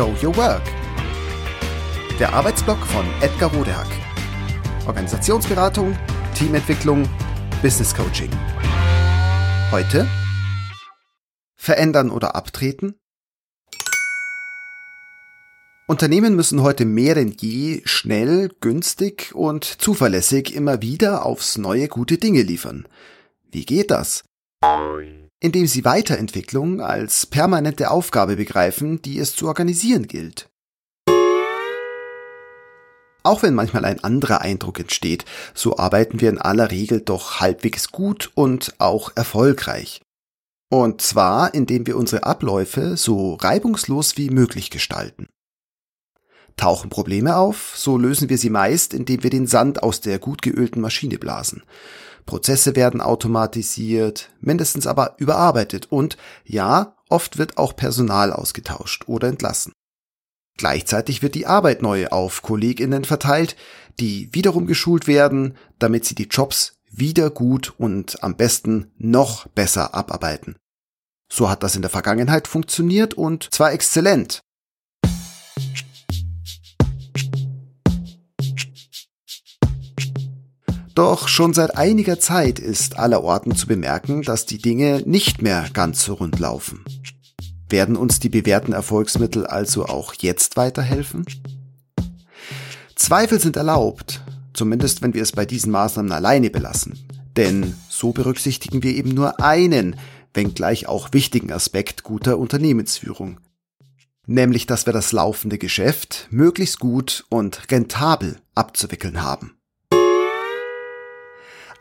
Show Your Work. Der Arbeitsblock von Edgar Rodehack. Organisationsberatung, Teamentwicklung, Business Coaching. Heute Verändern oder abtreten? Unternehmen müssen heute mehr denn je schnell, günstig und zuverlässig immer wieder aufs neue gute Dinge liefern. Wie geht das? Indem sie Weiterentwicklung als permanente Aufgabe begreifen, die es zu organisieren gilt. Auch wenn manchmal ein anderer Eindruck entsteht, so arbeiten wir in aller Regel doch halbwegs gut und auch erfolgreich. Und zwar, indem wir unsere Abläufe so reibungslos wie möglich gestalten. Tauchen Probleme auf, so lösen wir sie meist, indem wir den Sand aus der gut geölten Maschine blasen. Prozesse werden automatisiert, mindestens aber überarbeitet und ja, oft wird auch Personal ausgetauscht oder entlassen. Gleichzeitig wird die Arbeit neu auf Kolleginnen verteilt, die wiederum geschult werden, damit sie die Jobs wieder gut und am besten noch besser abarbeiten. So hat das in der Vergangenheit funktioniert und zwar exzellent. Doch schon seit einiger Zeit ist allerorten zu bemerken, dass die Dinge nicht mehr ganz so rund laufen. Werden uns die bewährten Erfolgsmittel also auch jetzt weiterhelfen? Zweifel sind erlaubt, zumindest wenn wir es bei diesen Maßnahmen alleine belassen. Denn so berücksichtigen wir eben nur einen, wenngleich auch wichtigen Aspekt guter Unternehmensführung. Nämlich, dass wir das laufende Geschäft möglichst gut und rentabel abzuwickeln haben.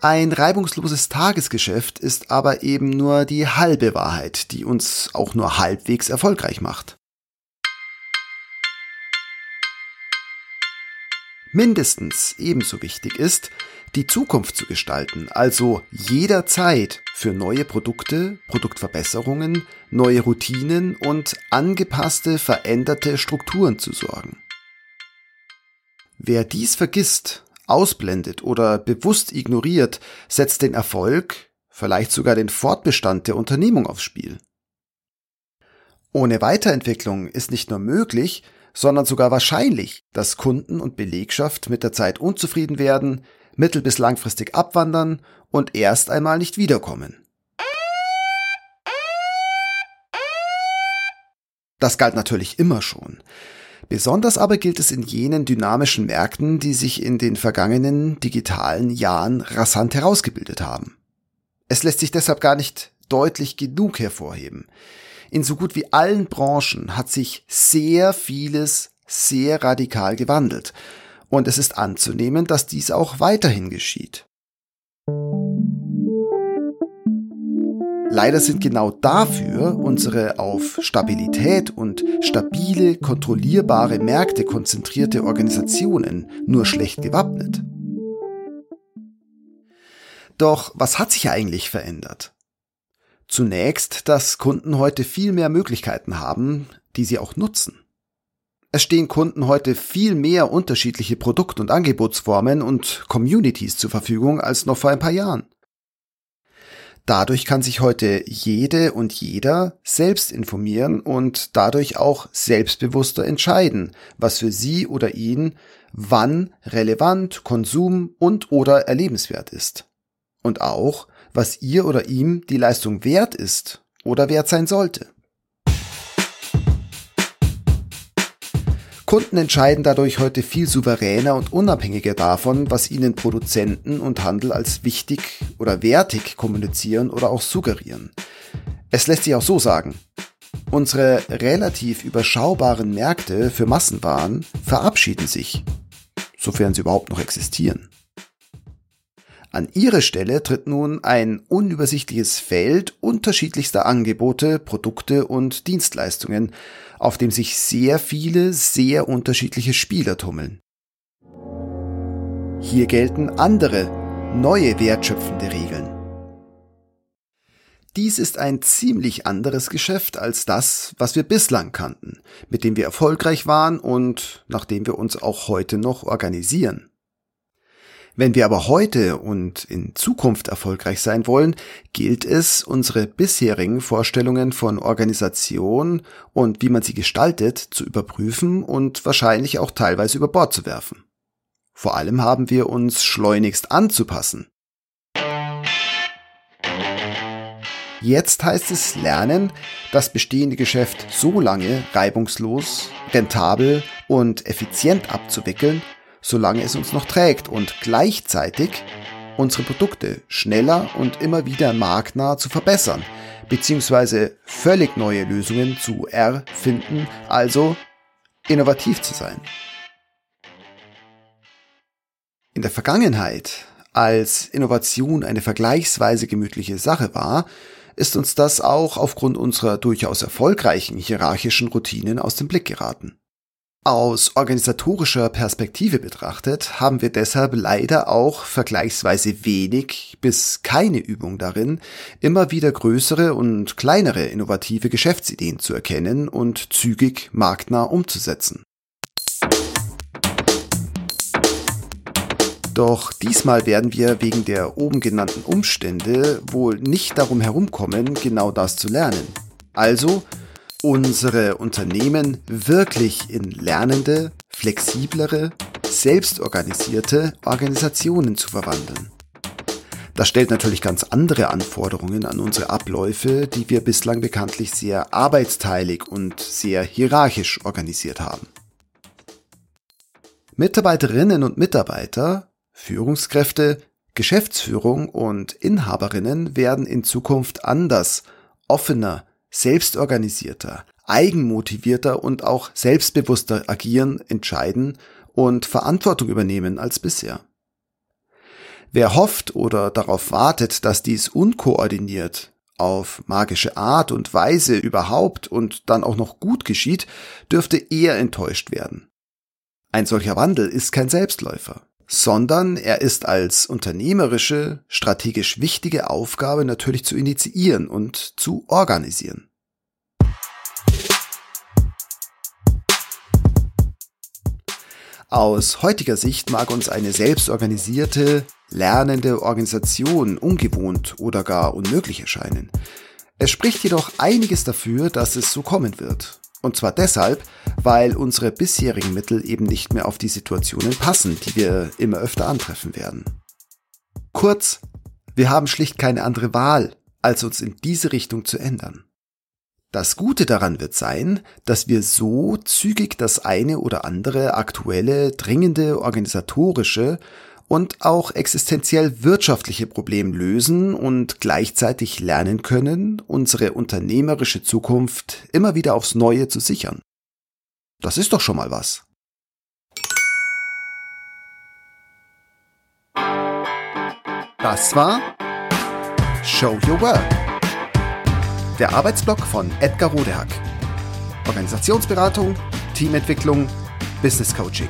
Ein reibungsloses Tagesgeschäft ist aber eben nur die halbe Wahrheit, die uns auch nur halbwegs erfolgreich macht. Mindestens ebenso wichtig ist, die Zukunft zu gestalten, also jederzeit für neue Produkte, Produktverbesserungen, neue Routinen und angepasste, veränderte Strukturen zu sorgen. Wer dies vergisst, ausblendet oder bewusst ignoriert, setzt den Erfolg, vielleicht sogar den Fortbestand der Unternehmung aufs Spiel. Ohne Weiterentwicklung ist nicht nur möglich, sondern sogar wahrscheinlich, dass Kunden und Belegschaft mit der Zeit unzufrieden werden, mittel- bis langfristig abwandern und erst einmal nicht wiederkommen. Das galt natürlich immer schon. Besonders aber gilt es in jenen dynamischen Märkten, die sich in den vergangenen digitalen Jahren rasant herausgebildet haben. Es lässt sich deshalb gar nicht deutlich genug hervorheben. In so gut wie allen Branchen hat sich sehr vieles sehr radikal gewandelt, und es ist anzunehmen, dass dies auch weiterhin geschieht. Leider sind genau dafür unsere auf Stabilität und stabile, kontrollierbare Märkte konzentrierte Organisationen nur schlecht gewappnet. Doch was hat sich eigentlich verändert? Zunächst, dass Kunden heute viel mehr Möglichkeiten haben, die sie auch nutzen. Es stehen Kunden heute viel mehr unterschiedliche Produkt- und Angebotsformen und Communities zur Verfügung als noch vor ein paar Jahren. Dadurch kann sich heute jede und jeder selbst informieren und dadurch auch selbstbewusster entscheiden, was für sie oder ihn wann relevant, konsum und oder erlebenswert ist. Und auch, was ihr oder ihm die Leistung wert ist oder wert sein sollte. Kunden entscheiden dadurch heute viel souveräner und unabhängiger davon, was ihnen Produzenten und Handel als wichtig oder wertig kommunizieren oder auch suggerieren. Es lässt sich auch so sagen. Unsere relativ überschaubaren Märkte für Massenwaren verabschieden sich, sofern sie überhaupt noch existieren. An ihre Stelle tritt nun ein unübersichtliches Feld unterschiedlichster Angebote, Produkte und Dienstleistungen, auf dem sich sehr viele, sehr unterschiedliche Spieler tummeln. Hier gelten andere, neue wertschöpfende Regeln. Dies ist ein ziemlich anderes Geschäft als das, was wir bislang kannten, mit dem wir erfolgreich waren und nach dem wir uns auch heute noch organisieren. Wenn wir aber heute und in Zukunft erfolgreich sein wollen, gilt es, unsere bisherigen Vorstellungen von Organisation und wie man sie gestaltet zu überprüfen und wahrscheinlich auch teilweise über Bord zu werfen. Vor allem haben wir uns schleunigst anzupassen. Jetzt heißt es lernen, das bestehende Geschäft so lange reibungslos, rentabel und effizient abzuwickeln, solange es uns noch trägt und gleichzeitig unsere Produkte schneller und immer wieder marktnah zu verbessern, beziehungsweise völlig neue Lösungen zu erfinden, also innovativ zu sein. In der Vergangenheit, als Innovation eine vergleichsweise gemütliche Sache war, ist uns das auch aufgrund unserer durchaus erfolgreichen hierarchischen Routinen aus dem Blick geraten. Aus organisatorischer Perspektive betrachtet haben wir deshalb leider auch vergleichsweise wenig bis keine Übung darin, immer wieder größere und kleinere innovative Geschäftsideen zu erkennen und zügig marktnah umzusetzen. Doch diesmal werden wir wegen der oben genannten Umstände wohl nicht darum herumkommen, genau das zu lernen. Also unsere Unternehmen wirklich in lernende, flexiblere, selbstorganisierte Organisationen zu verwandeln. Das stellt natürlich ganz andere Anforderungen an unsere Abläufe, die wir bislang bekanntlich sehr arbeitsteilig und sehr hierarchisch organisiert haben. Mitarbeiterinnen und Mitarbeiter, Führungskräfte, Geschäftsführung und Inhaberinnen werden in Zukunft anders, offener, selbstorganisierter, eigenmotivierter und auch selbstbewusster agieren, entscheiden und Verantwortung übernehmen als bisher. Wer hofft oder darauf wartet, dass dies unkoordiniert, auf magische Art und Weise überhaupt und dann auch noch gut geschieht, dürfte eher enttäuscht werden. Ein solcher Wandel ist kein Selbstläufer sondern er ist als unternehmerische, strategisch wichtige Aufgabe natürlich zu initiieren und zu organisieren. Aus heutiger Sicht mag uns eine selbstorganisierte, lernende Organisation ungewohnt oder gar unmöglich erscheinen. Es spricht jedoch einiges dafür, dass es so kommen wird. Und zwar deshalb, weil unsere bisherigen Mittel eben nicht mehr auf die Situationen passen, die wir immer öfter antreffen werden. Kurz, wir haben schlicht keine andere Wahl, als uns in diese Richtung zu ändern. Das Gute daran wird sein, dass wir so zügig das eine oder andere aktuelle, dringende organisatorische und auch existenziell wirtschaftliche Problem lösen und gleichzeitig lernen können, unsere unternehmerische Zukunft immer wieder aufs Neue zu sichern. Das ist doch schon mal was. Das war Show Your Work. Der Arbeitsblock von Edgar Rodehack. Organisationsberatung, Teamentwicklung, Business Coaching.